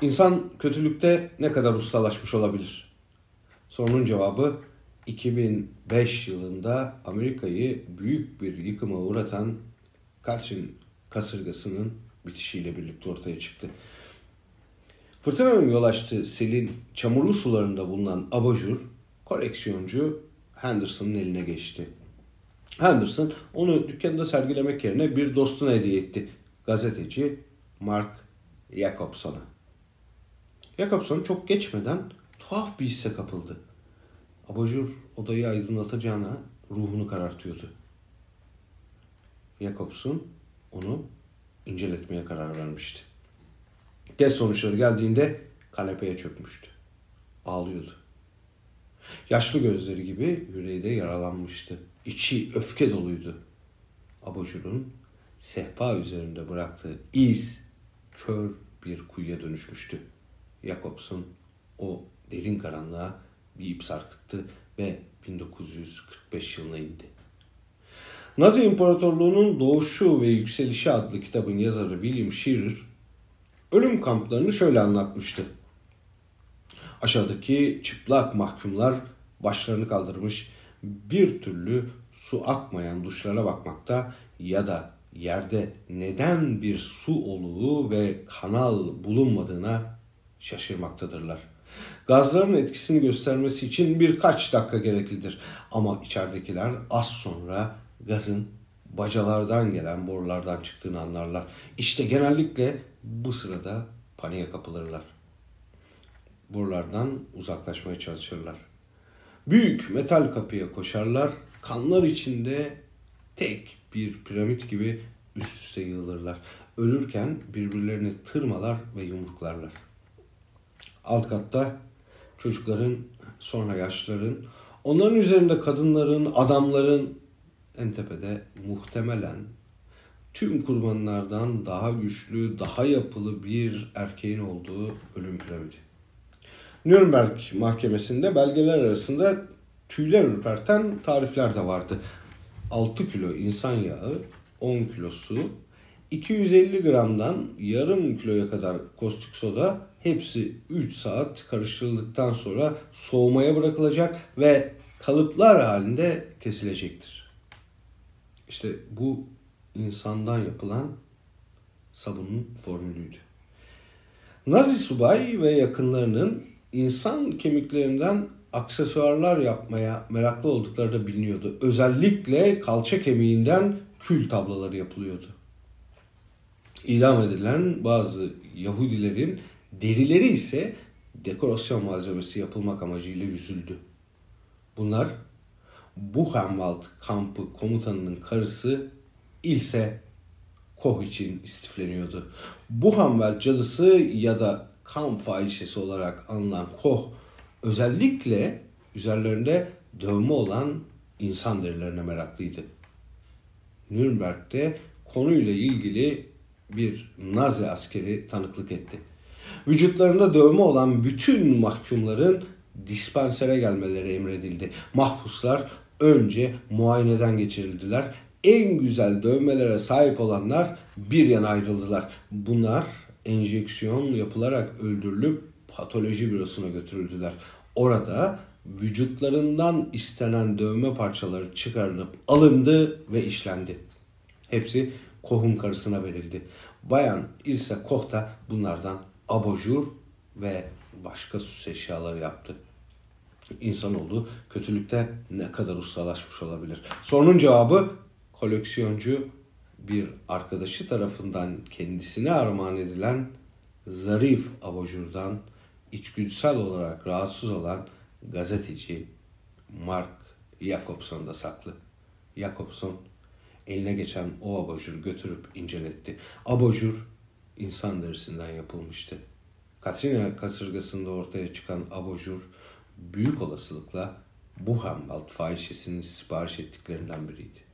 İnsan kötülükte ne kadar ustalaşmış olabilir? Sorunun cevabı 2005 yılında Amerika'yı büyük bir yıkıma uğratan Katrin kasırgasının bitişiyle birlikte ortaya çıktı. Fırtınanın yol açtığı selin çamurlu sularında bulunan abajur koleksiyoncu Henderson'ın eline geçti. Henderson onu dükkanda sergilemek yerine bir dostuna hediye etti. Gazeteci Mark Jacobson'a. Jacobson çok geçmeden tuhaf bir hisse kapıldı. Abajur odayı aydınlatacağına ruhunu karartıyordu. Jacobson onu inceletmeye karar vermişti. Test sonuçları geldiğinde kanepeye çökmüştü. Ağlıyordu. Yaşlı gözleri gibi yüreği de yaralanmıştı. İçi öfke doluydu. Abajur'un sehpa üzerinde bıraktığı iz kör bir kuyuya dönüşmüştü. Jacobson o derin karanlığa bir ip sarkıttı ve 1945 yılına indi. Nazi İmparatorluğu'nun Doğuşu ve Yükselişi adlı kitabın yazarı William Shearer ölüm kamplarını şöyle anlatmıştı. Aşağıdaki çıplak mahkumlar başlarını kaldırmış bir türlü su akmayan duşlara bakmakta ya da yerde neden bir su oluğu ve kanal bulunmadığına şaşırmaktadırlar. Gazların etkisini göstermesi için birkaç dakika gereklidir. Ama içeridekiler az sonra gazın bacalardan gelen borulardan çıktığını anlarlar. İşte genellikle bu sırada paniğe kapılırlar. Borulardan uzaklaşmaya çalışırlar. Büyük metal kapıya koşarlar. Kanlar içinde tek bir piramit gibi üst üste yığılırlar. Ölürken birbirlerini tırmalar ve yumruklarlar. Alt katta çocukların, sonra yaşlıların, onların üzerinde kadınların, adamların, en tepede muhtemelen tüm kurbanlardan daha güçlü, daha yapılı bir erkeğin olduğu ölüm piramidi. Nürnberg mahkemesinde belgeler arasında tüyler ürperten tarifler de vardı. 6 kilo insan yağı, 10 kilo su, 250 gramdan yarım kiloya kadar kostik soda hepsi 3 saat karıştırıldıktan sonra soğumaya bırakılacak ve kalıplar halinde kesilecektir. İşte bu insandan yapılan sabunun formülüydü. Nazi subay ve yakınlarının insan kemiklerinden aksesuarlar yapmaya meraklı oldukları da biliniyordu. Özellikle kalça kemiğinden kül tabloları yapılıyordu. İdam edilen bazı Yahudilerin derileri ise dekorasyon malzemesi yapılmak amacıyla yüzüldü. Bunlar Buchenwald kampı komutanının karısı Ilse Koh için istifleniyordu. Buchenwald cadısı ya da kamp fahişesi olarak anılan Koh özellikle üzerlerinde dövme olan insan derilerine meraklıydı. Nürnberg'de konuyla ilgili bir Nazi askeri tanıklık etti. Vücutlarında dövme olan bütün mahkumların dispansere gelmeleri emredildi. Mahpuslar önce muayeneden geçirildiler. En güzel dövmelere sahip olanlar bir yana ayrıldılar. Bunlar enjeksiyon yapılarak öldürülüp patoloji bürosuna götürüldüler. Orada vücutlarından istenen dövme parçaları çıkarılıp alındı ve işlendi. Hepsi Koh'un karısına verildi. Bayan Ilse Koh da bunlardan abajur ve başka süs eşyaları yaptı. İnsanoğlu kötülükte ne kadar ustalaşmış olabilir? Sorunun cevabı koleksiyoncu bir arkadaşı tarafından kendisine armağan edilen zarif abajurdan içgüdüsel olarak rahatsız olan gazeteci Mark Jacobson'da saklı. Jacobson eline geçen o abajuru götürüp inceletti. Abajur insan derisinden yapılmıştı. Katrina kasırgasında ortaya çıkan abajur büyük olasılıkla Buchenwald fahişesinin sipariş ettiklerinden biriydi.